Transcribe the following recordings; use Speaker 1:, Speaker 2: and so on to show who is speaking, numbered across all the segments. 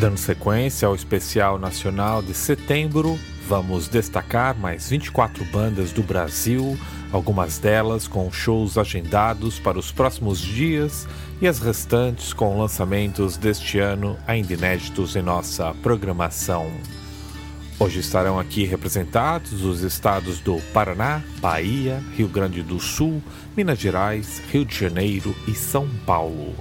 Speaker 1: Dando sequência ao especial nacional de setembro, vamos destacar mais 24 bandas do Brasil, algumas delas com shows agendados para os próximos dias e as restantes com lançamentos deste ano ainda inéditos em nossa programação. Hoje estarão aqui representados os estados do Paraná, Bahia, Rio Grande do Sul, Minas Gerais, Rio de Janeiro e São Paulo.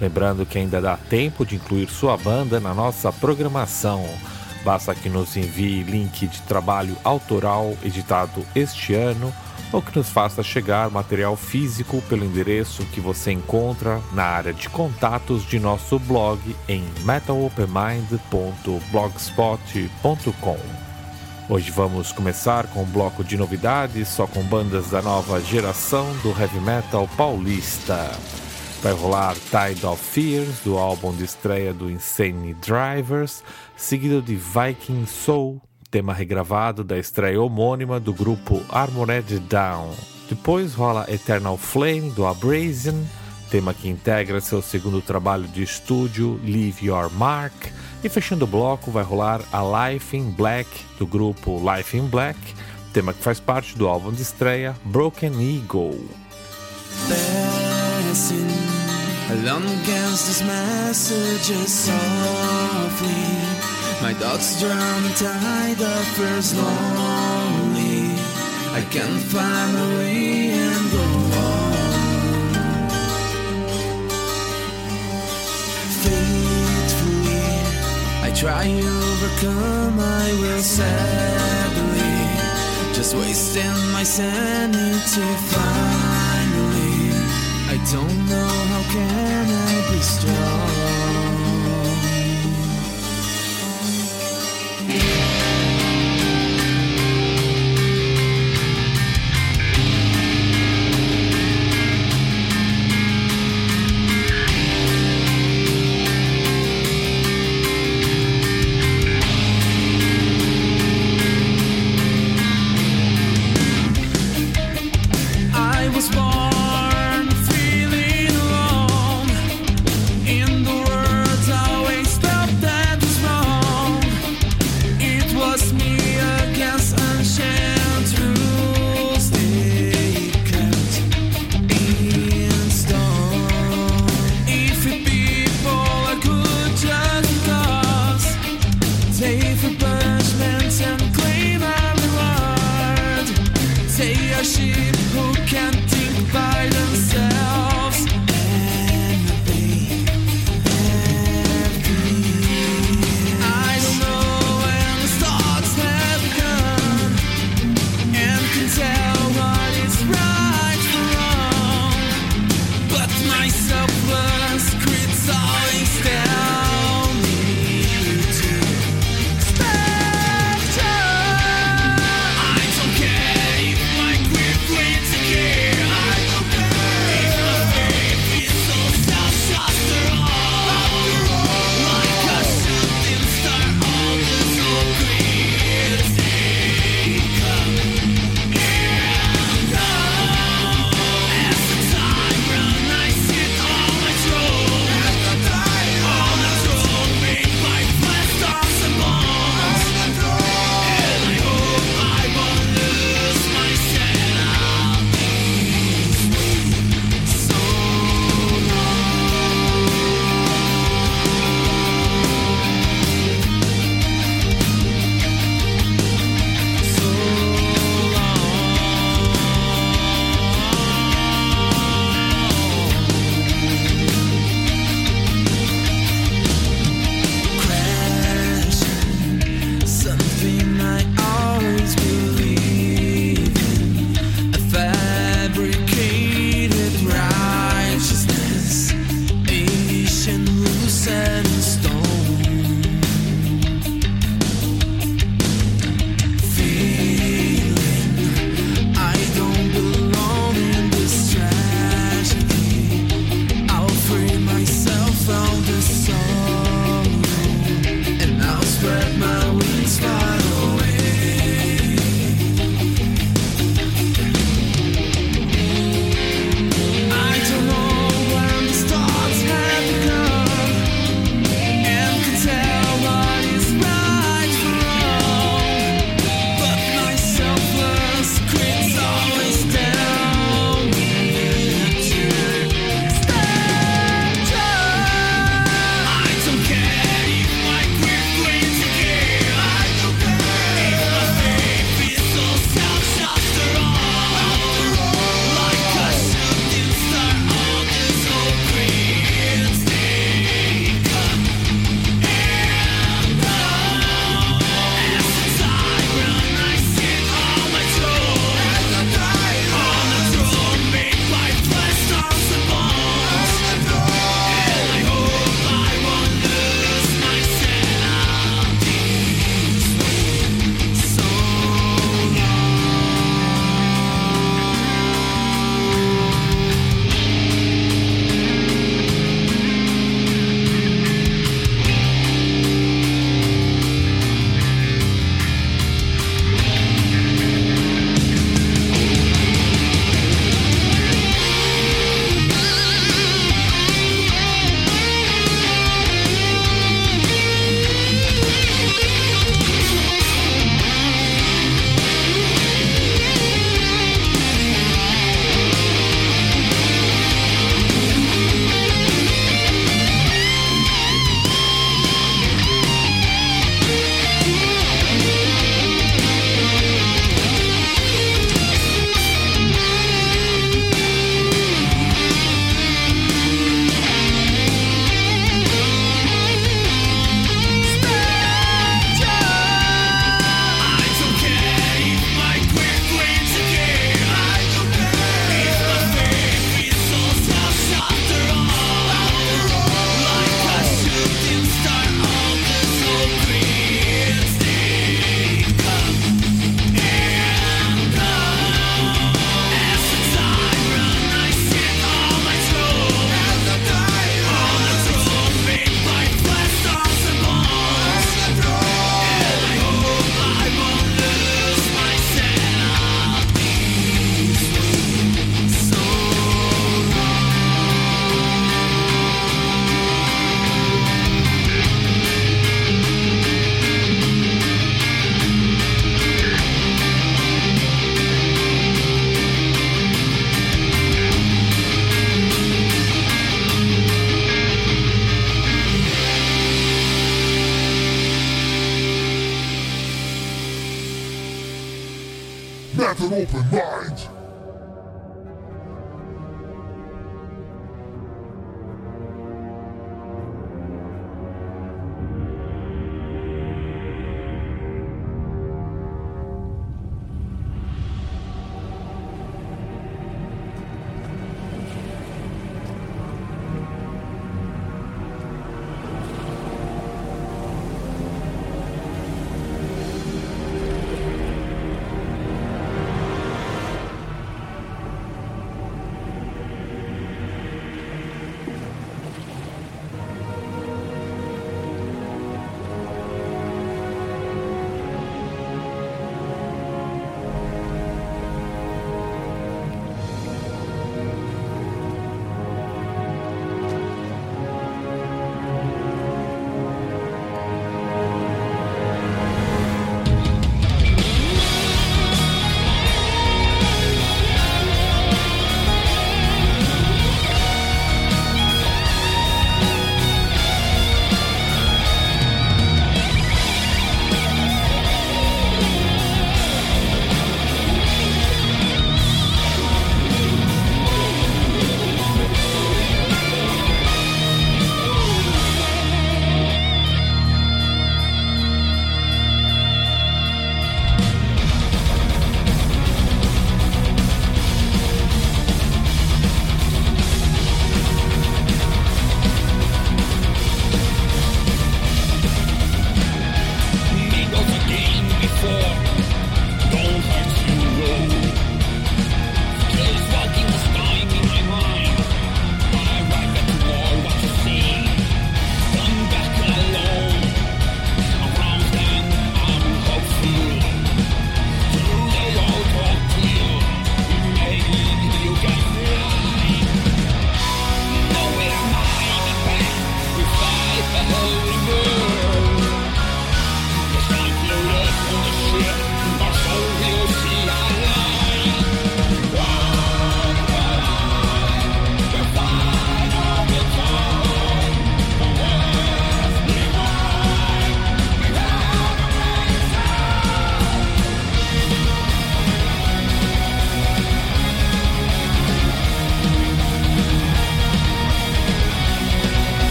Speaker 1: Lembrando que ainda dá tempo de incluir sua banda na nossa programação. Basta que nos envie link de trabalho autoral editado este ano ou que nos faça chegar material físico pelo endereço que você encontra na área de contatos de nosso blog em metalopenmind.blogspot.com. Hoje vamos começar com um bloco de novidades só com bandas da nova geração do heavy metal paulista. Vai rolar Tide of Fears, do álbum de estreia do Insane Drivers, seguido de Viking Soul, tema regravado da estreia homônima do grupo Armored Down. Depois rola Eternal Flame, do Abrasion, tema que integra seu segundo trabalho de estúdio, Leave Your Mark. E fechando o bloco vai rolar A Life in Black, do grupo Life in Black, tema que faz parte do álbum de estreia Broken Eagle. Alone against these messages softly. My thoughts drown the tide of first lonely. I can't find a way and go on. Faithfully I try to overcome I will sadly. Just wasting my sanity finally. I don't know strong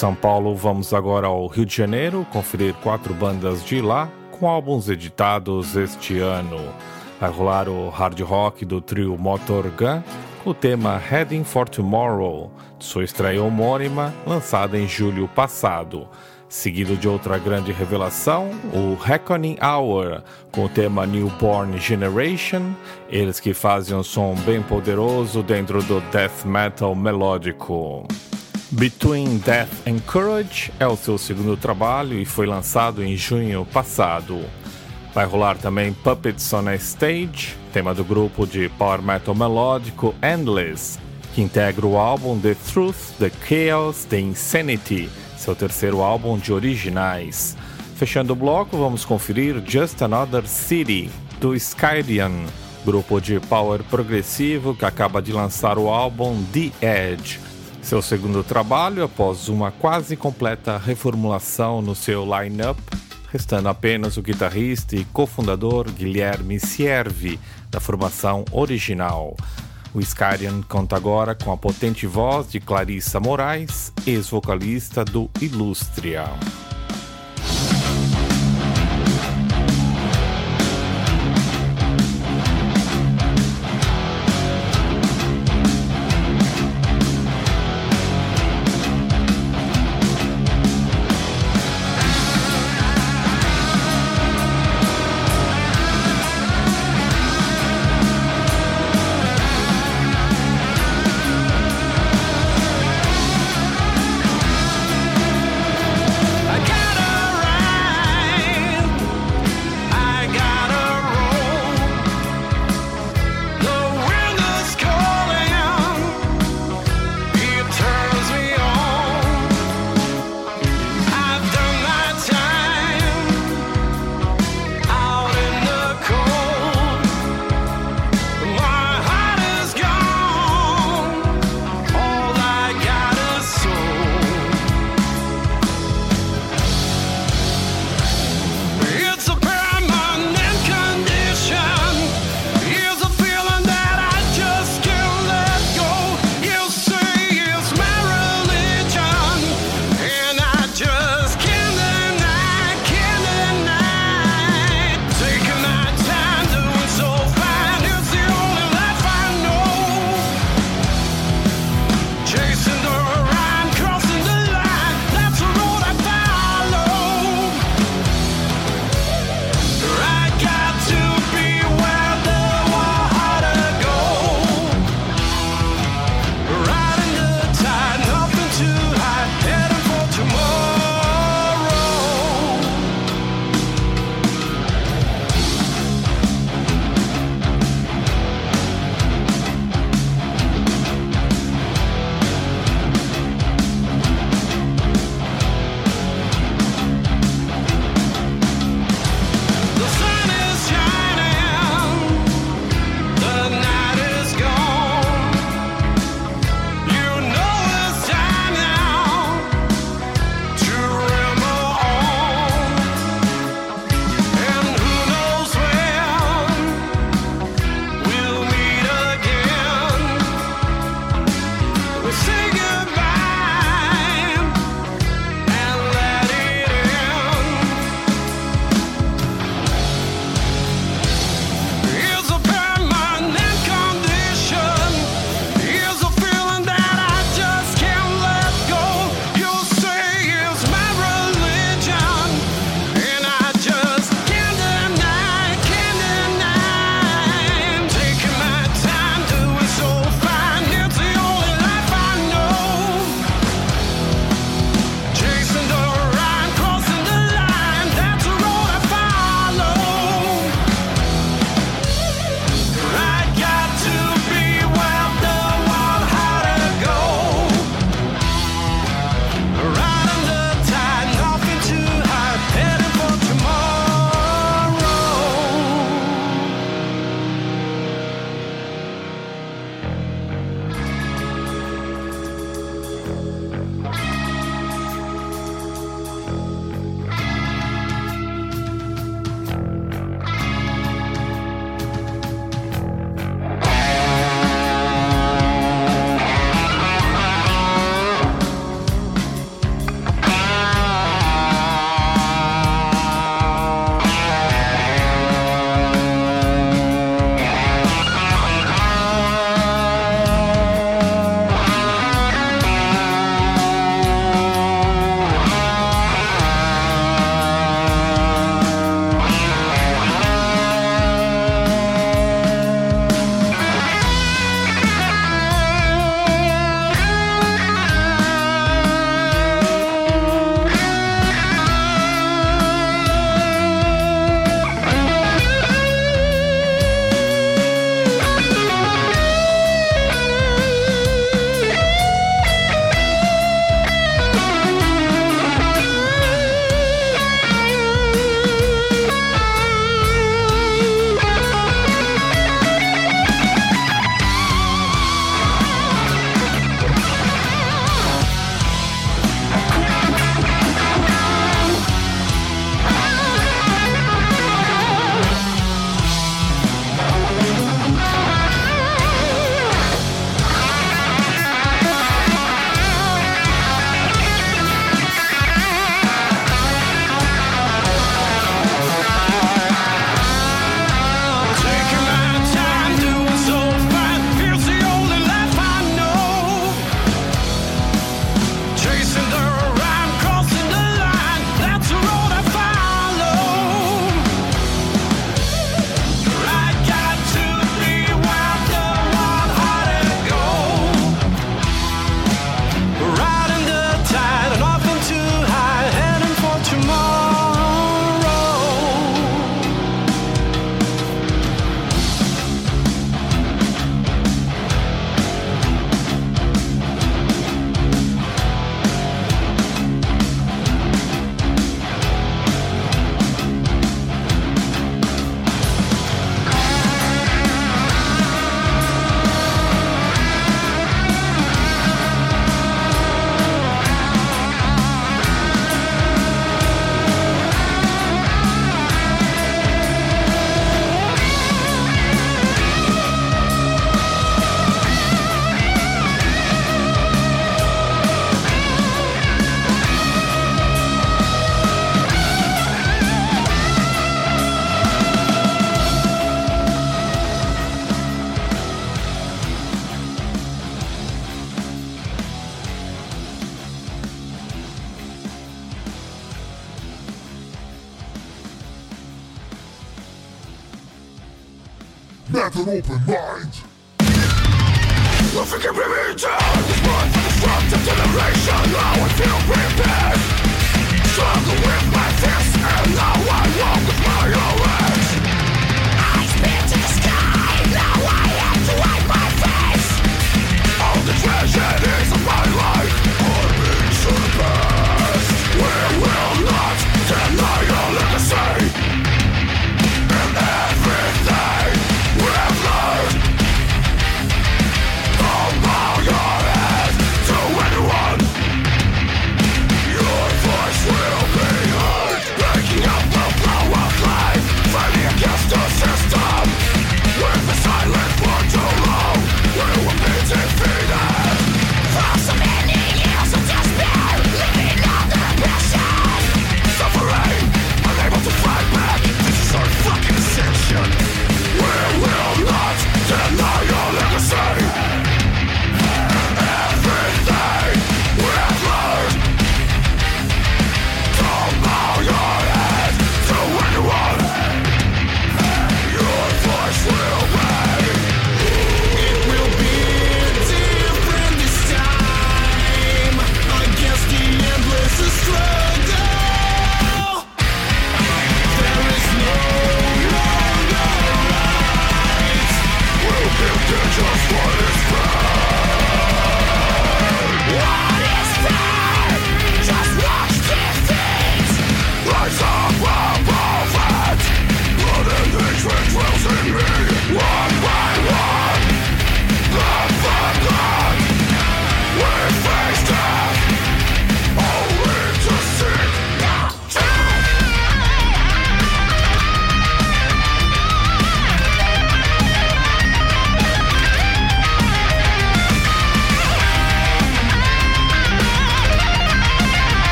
Speaker 1: São Paulo, vamos agora ao Rio de Janeiro conferir quatro bandas de lá com álbuns editados este ano. Vai rolar o hard rock do trio Motor Gun com o tema Heading for Tomorrow, de sua estreia homônima, lançada em julho passado. Seguido de outra grande revelação, o Reckoning Hour, com o tema Newborn Generation, eles que fazem um som bem poderoso dentro do death metal melódico. Between Death and Courage é o seu segundo trabalho e foi lançado em junho passado. Vai rolar também Puppets on a Stage, tema do grupo de power metal melódico Endless, que integra o álbum The Truth, The Chaos, The Insanity, seu terceiro álbum de originais. Fechando o bloco, vamos conferir Just Another City, do Skyrian, grupo de power progressivo que acaba de lançar o álbum The Edge seu segundo trabalho após uma quase completa reformulação no seu line-up, restando apenas o guitarrista e cofundador Guilherme Siervi, da formação original. O Scarian conta agora com a potente voz de Clarissa Moraes, ex-vocalista do Illustria.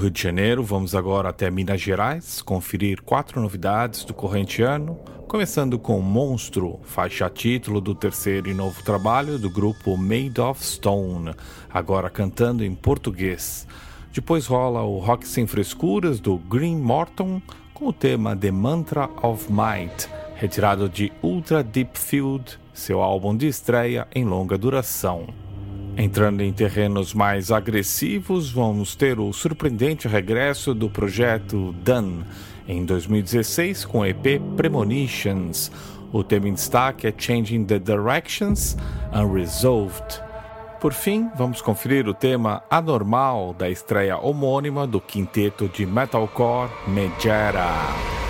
Speaker 1: Rio de Janeiro, vamos agora até Minas Gerais, conferir quatro novidades do corrente ano, começando com Monstro, faixa título do terceiro e novo trabalho do grupo Made of Stone, agora cantando em português. Depois rola o Rock Sem Frescuras do Green Morton com o tema The Mantra of Might, retirado de Ultra Deep Field, seu álbum de estreia em longa duração. Entrando em terrenos mais agressivos, vamos ter o surpreendente regresso do projeto Done em 2016 com o EP Premonitions. O tema em destaque é Changing the Directions Unresolved. Por fim, vamos conferir o tema Anormal da estreia homônima do quinteto de metalcore Megera.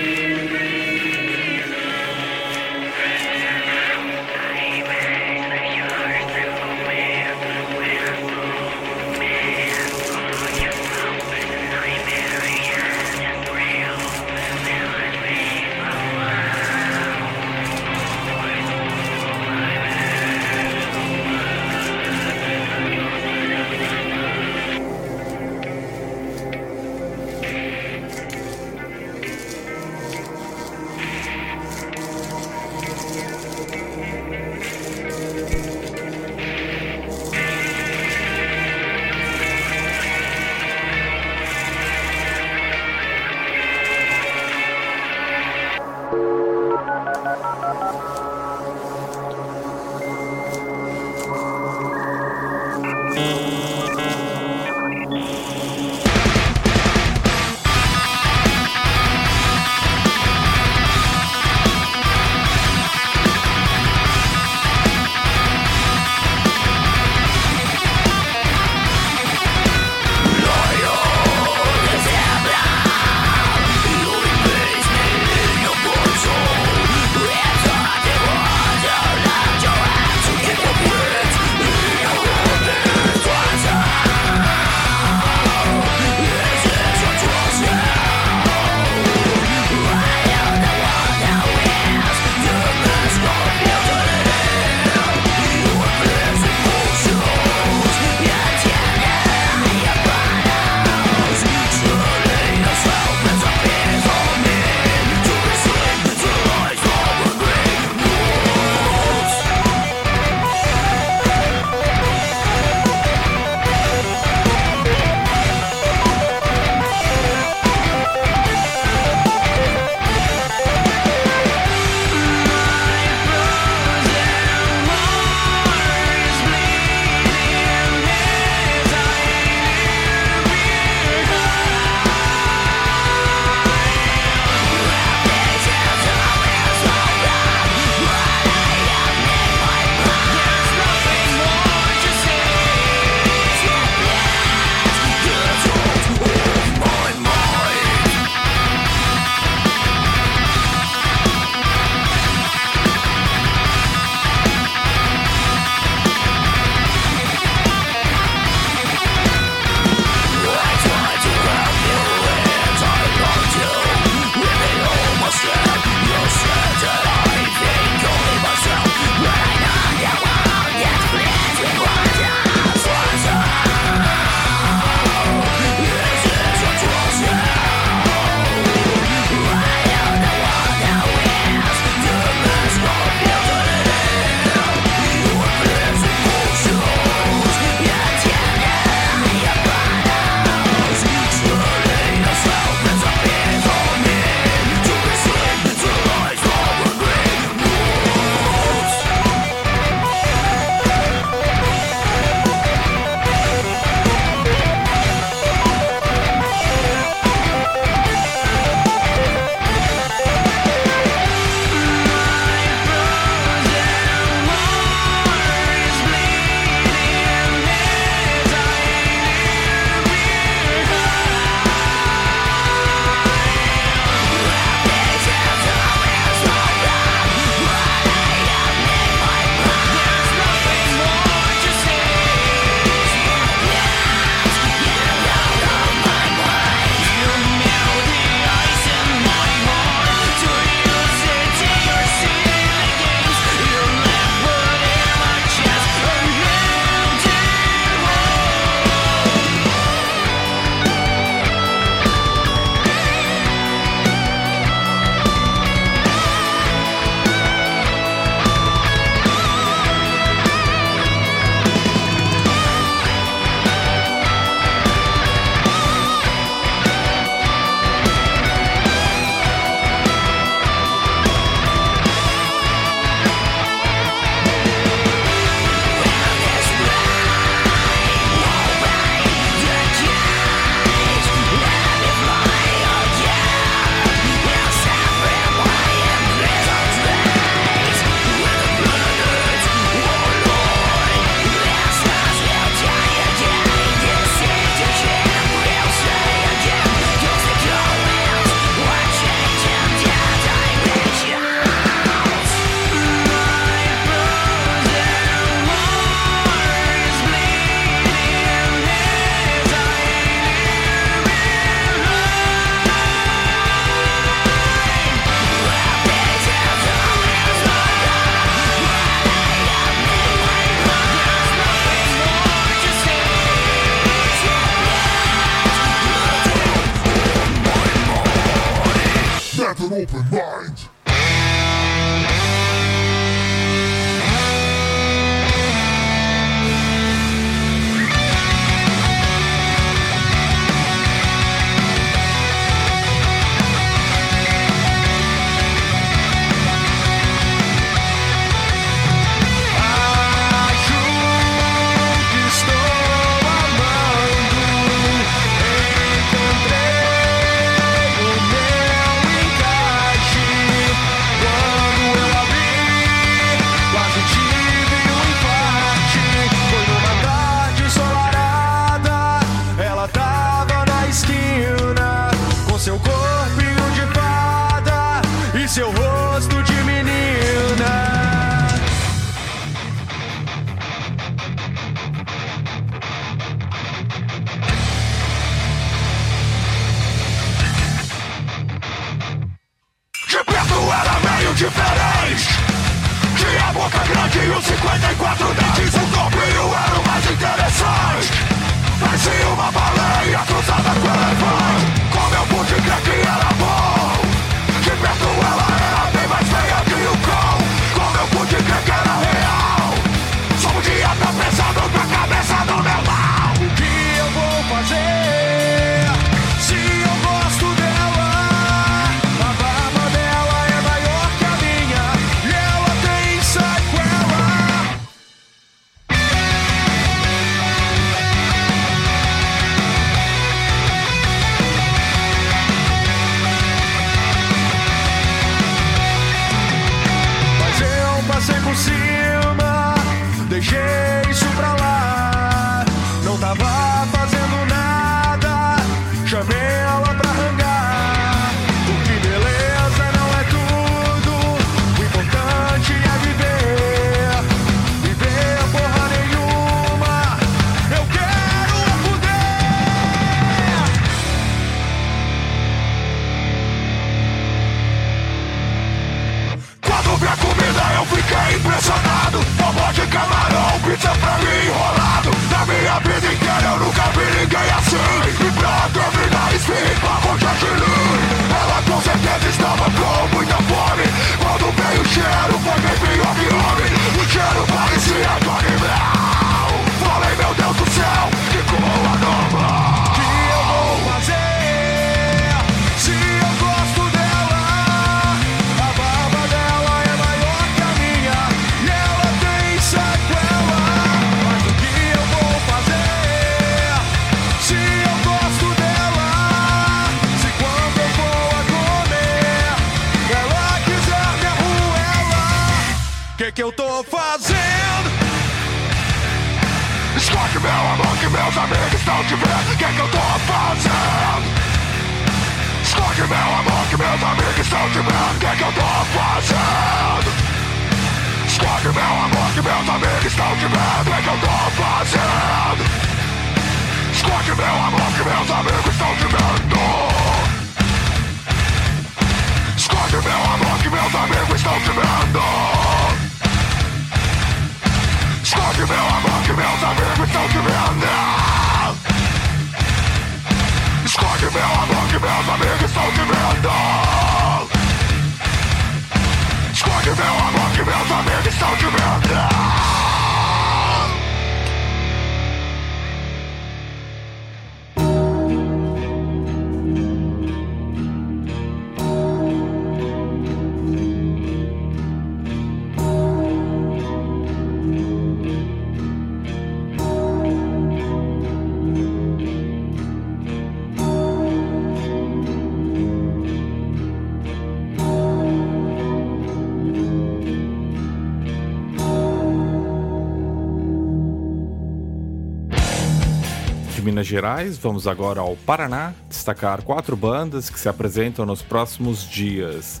Speaker 1: Gerais, vamos agora ao Paraná destacar quatro bandas que se apresentam nos próximos dias.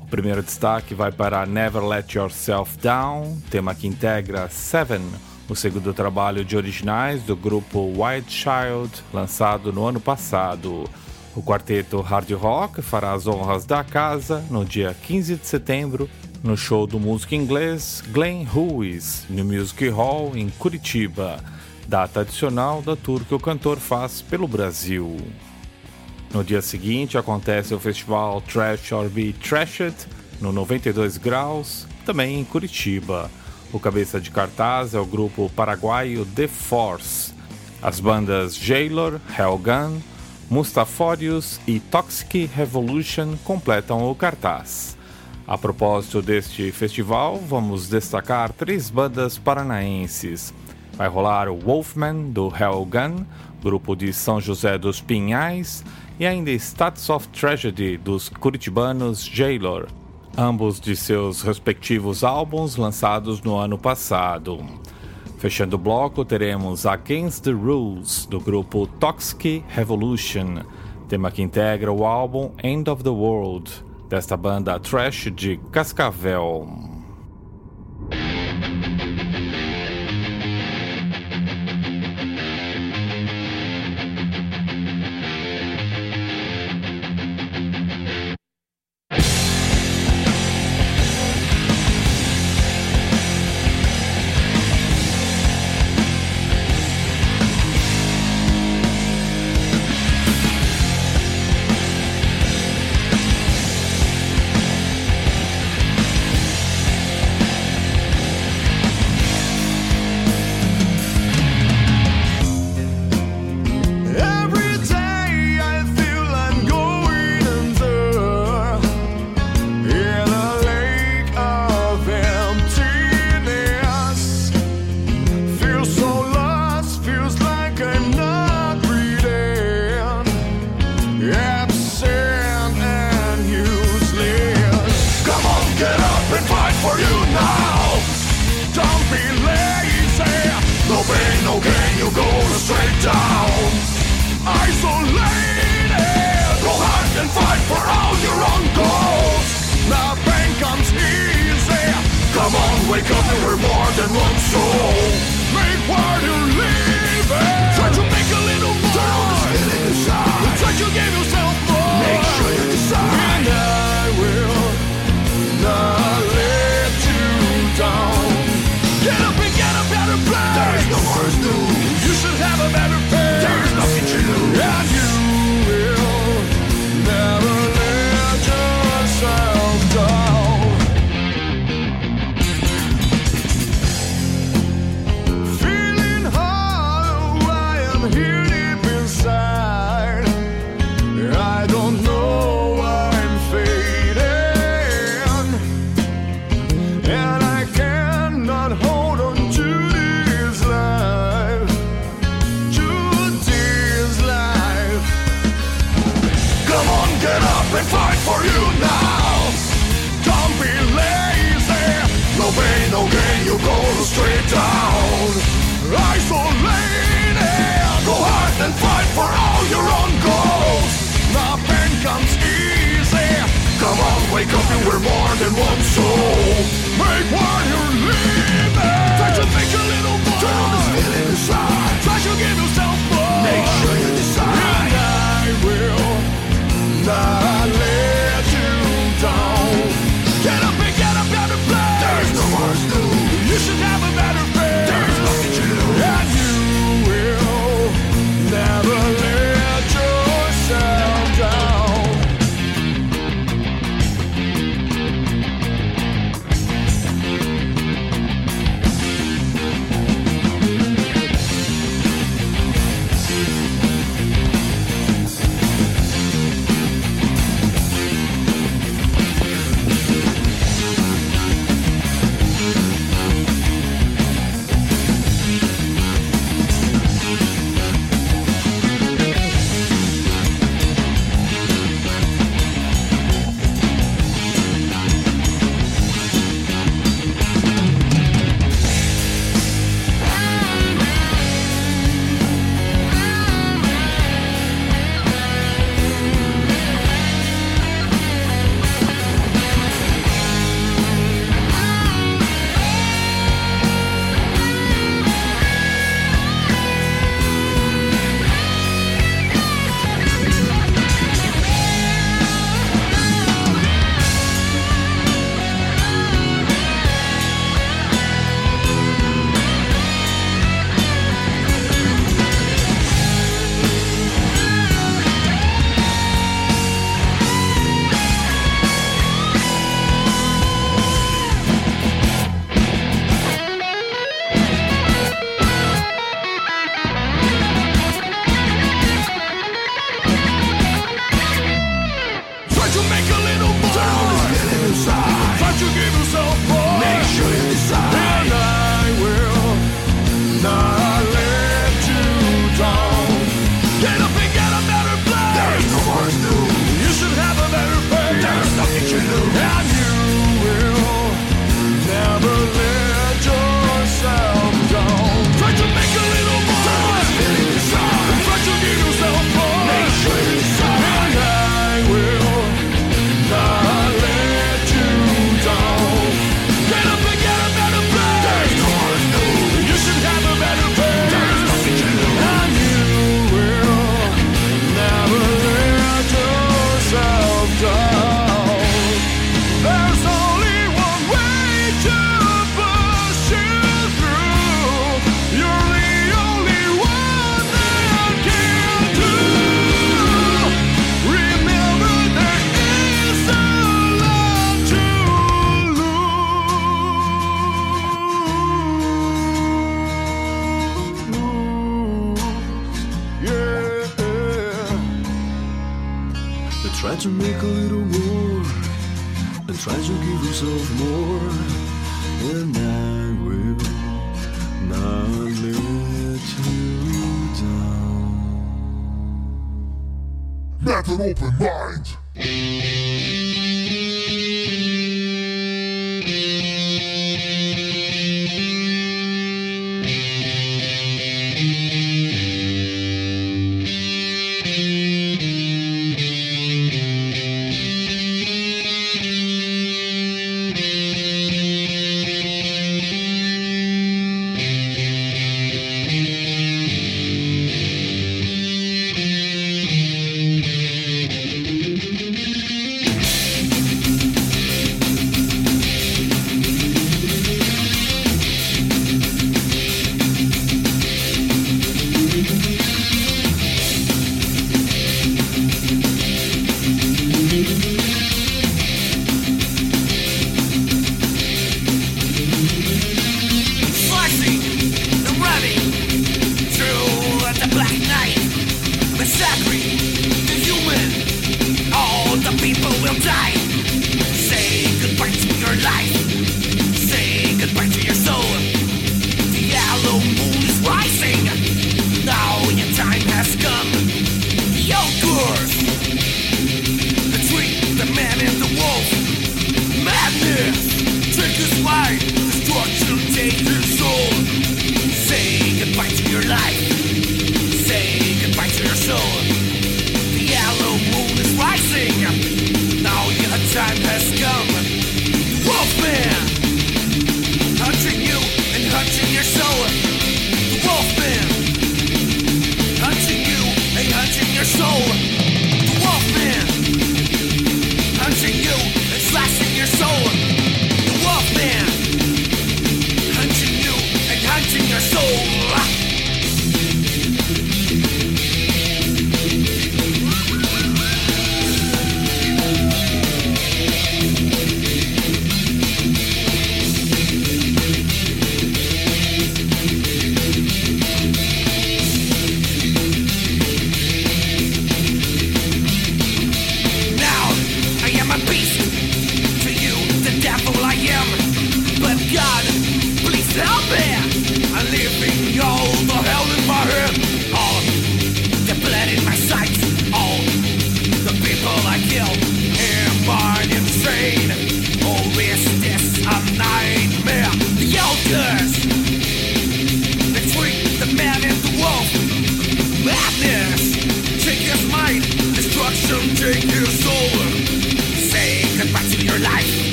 Speaker 1: O primeiro destaque vai para Never Let Yourself Down, tema que integra Seven, o segundo trabalho de originais do grupo White Child, lançado no ano passado. O quarteto Hard Rock fará as honras da casa no dia 15 de setembro, no show do músico inglês Glenn Lewis, no Music Hall em Curitiba, data adicional da tour que o cantor faz pelo Brasil. No dia seguinte acontece o festival Trash or Be Trashed, no 92 Graus, também em Curitiba. O cabeça de cartaz é o grupo paraguaio The Force. As bandas Jailor, Hellgun, Mustaforius e Toxic Revolution completam o cartaz. A propósito deste festival, vamos destacar três bandas paranaenses. Vai rolar o Wolfman do Hellgun, grupo de São José dos Pinhais, e ainda Stats of Tragedy dos curitibanos Jailor, ambos de seus respectivos álbuns lançados no ano passado. Fechando o bloco, teremos Against the Rules do grupo Toxic Revolution, tema que integra o álbum End of the World, desta banda trash de Cascavel.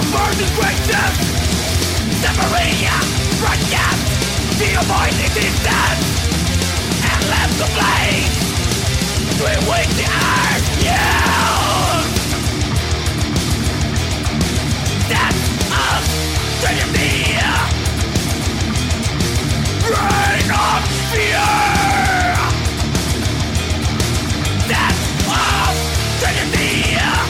Speaker 2: Comfort is
Speaker 3: greatness
Speaker 2: Separate from death. To
Speaker 3: avoid existence And
Speaker 2: left the place To awake the earth. Yeah. Death of tragedy, reign of fear.
Speaker 4: That's us Taking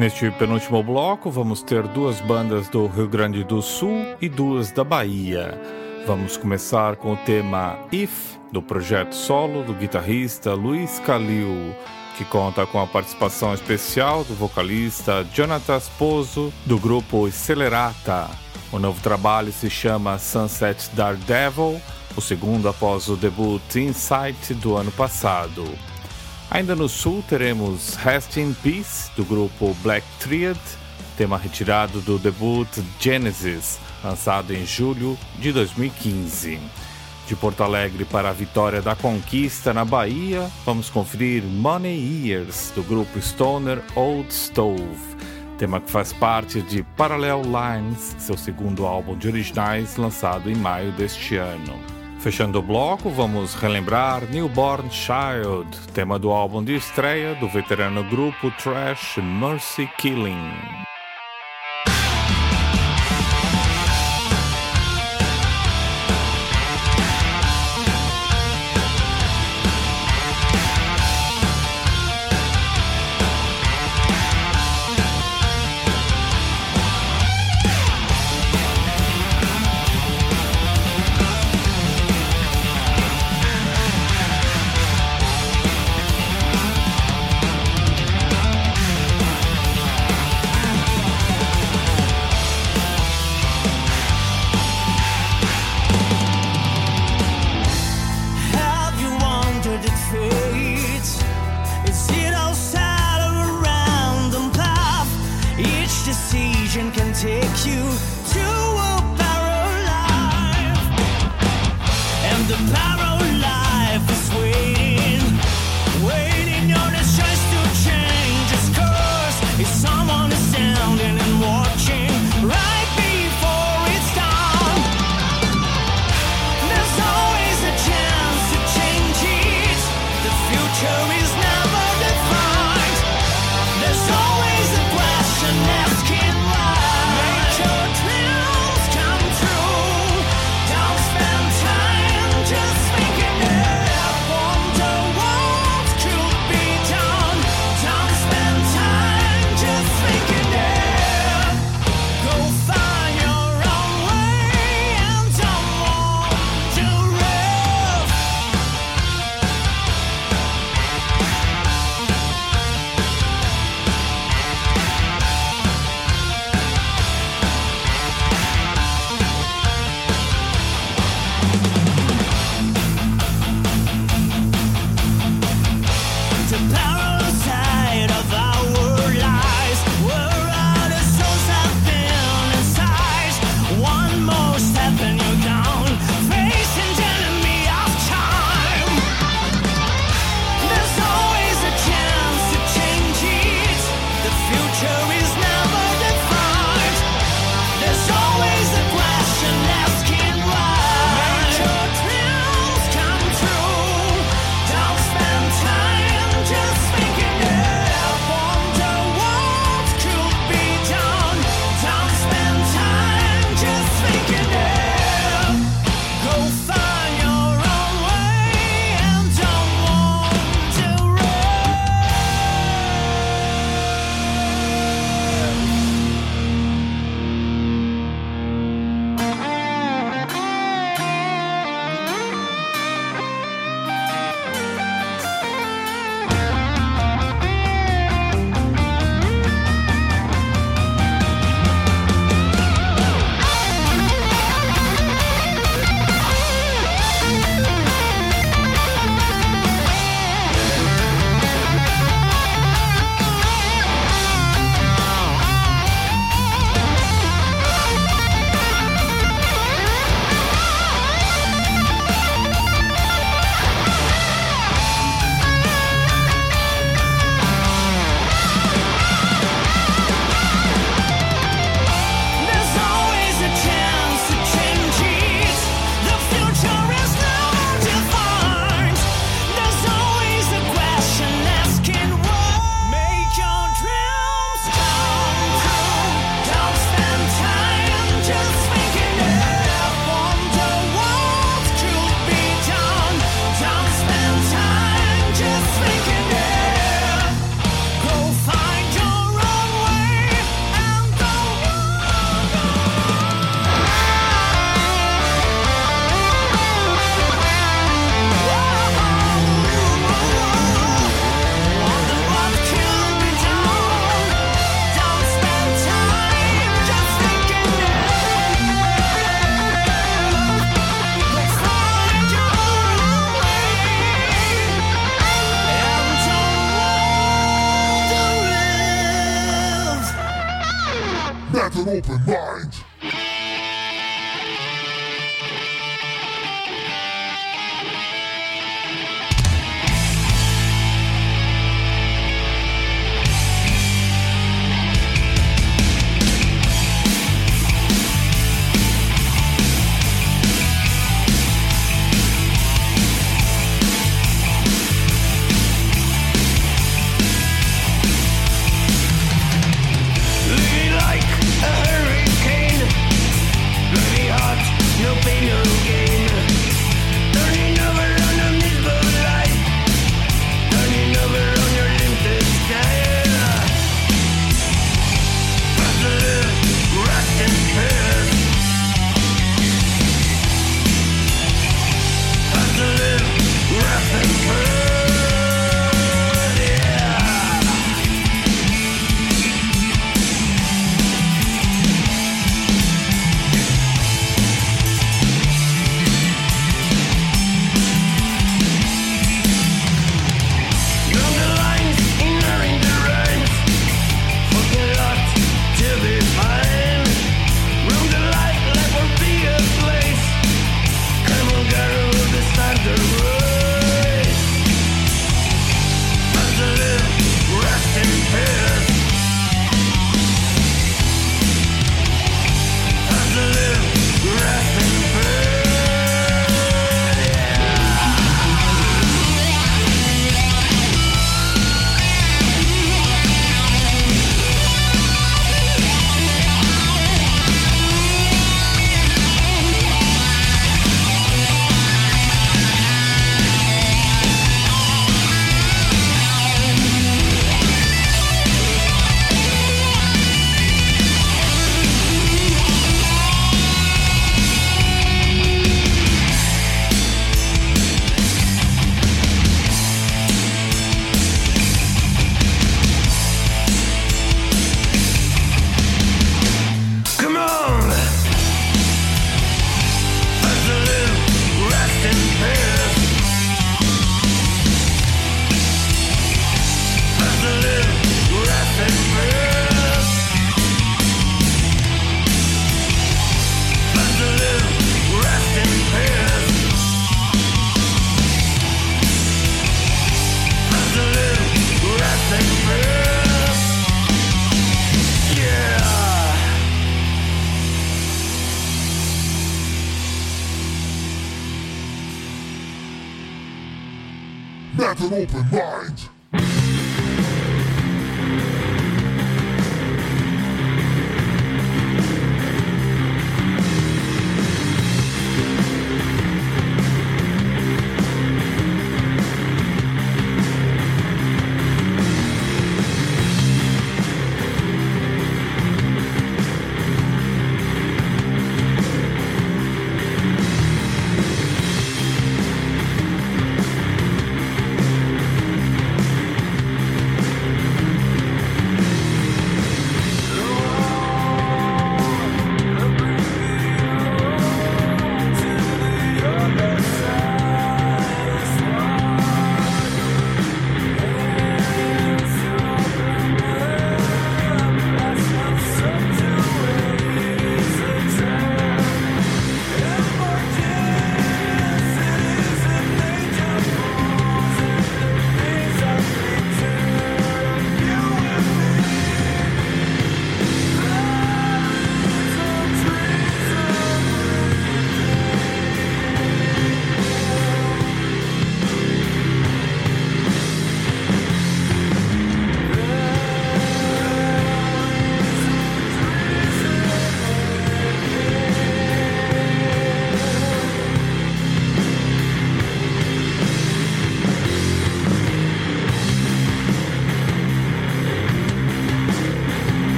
Speaker 1: Neste penúltimo bloco, vamos ter duas bandas do Rio Grande do Sul e duas da Bahia. Vamos começar com o tema If, do projeto solo do guitarrista Luiz Calil, que conta com a participação especial do vocalista Jonathan Sposo, do grupo Celerata. O novo trabalho se chama Sunset Daredevil, o segundo após o debut Insight do ano passado. Ainda no sul teremos Rest in Peace, do grupo Black Triad, tema retirado do debut Genesis, lançado em julho de 2015. De Porto Alegre para a Vitória da Conquista, na Bahia, vamos conferir Money Years, do grupo Stoner Old Stove, tema que faz parte de Parallel Lines, seu segundo álbum de originais lançado em maio deste ano. Fechando o bloco, vamos relembrar Newborn Child, tema do álbum de estreia do veterano grupo Trash Mercy Killing.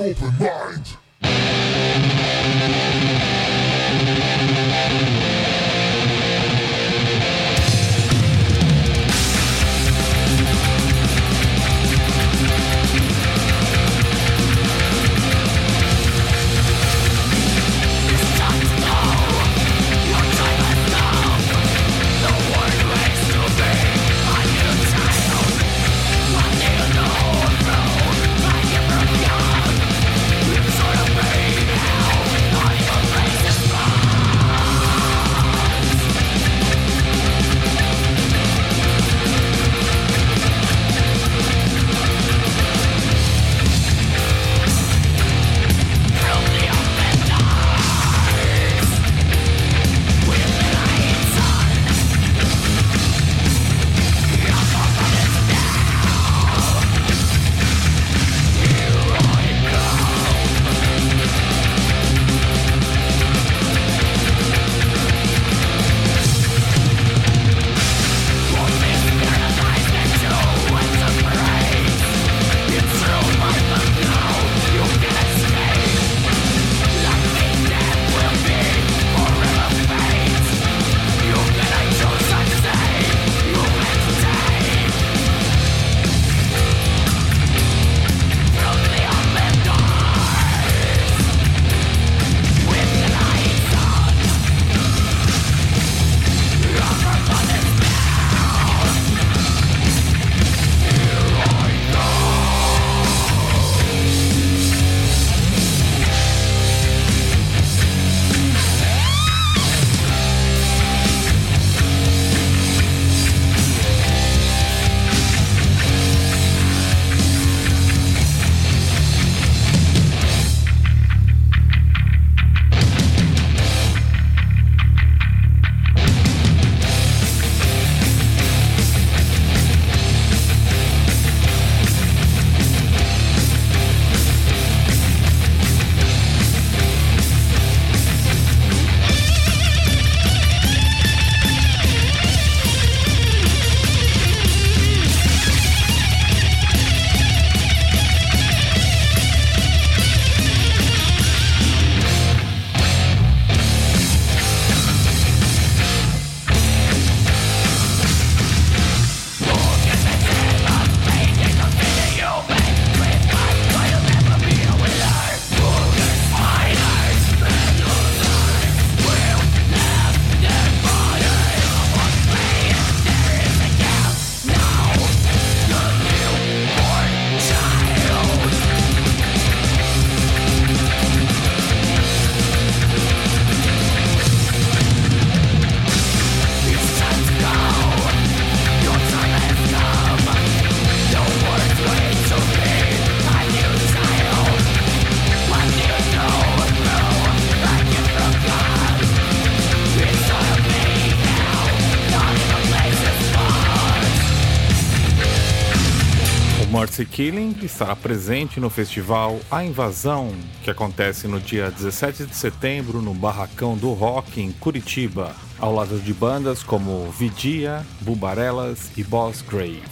Speaker 4: open
Speaker 1: up. Killing estará presente no festival A Invasão, que acontece no dia 17 de setembro no Barracão do Rock em Curitiba, ao lado de bandas como Vidia, Bubarelas e Boss Grave.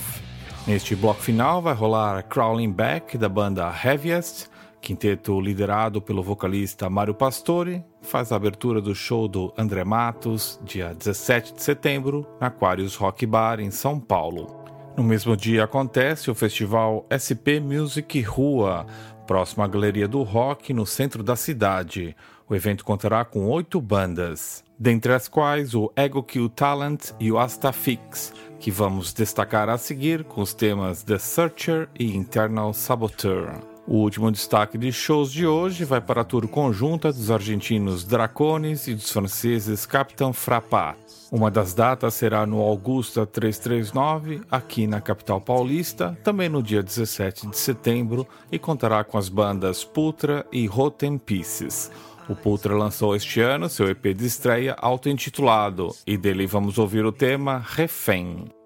Speaker 1: Neste bloco final vai rolar Crawling Back da banda Heaviest, quinteto liderado pelo vocalista Mário Pastore, faz a abertura do show do André Matos, dia 17 de setembro, na Aquarius Rock Bar em São Paulo. No mesmo dia acontece o festival SP Music Rua, próximo à Galeria do Rock, no centro da cidade. O evento contará com oito bandas, dentre as quais o Ego Kill Talent e o Astafix, que vamos destacar a seguir com os temas The Searcher e Internal Saboteur. O último destaque de shows de hoje vai para a tour conjunta dos argentinos Dracones e dos franceses Captain Frappat. Uma das datas será no Augusta 339, aqui na capital paulista, também no dia 17 de setembro, e contará com as bandas Putra e Rotten Pieces. O Putra lançou este ano seu EP de estreia auto-intitulado, e dele vamos ouvir o tema Refém.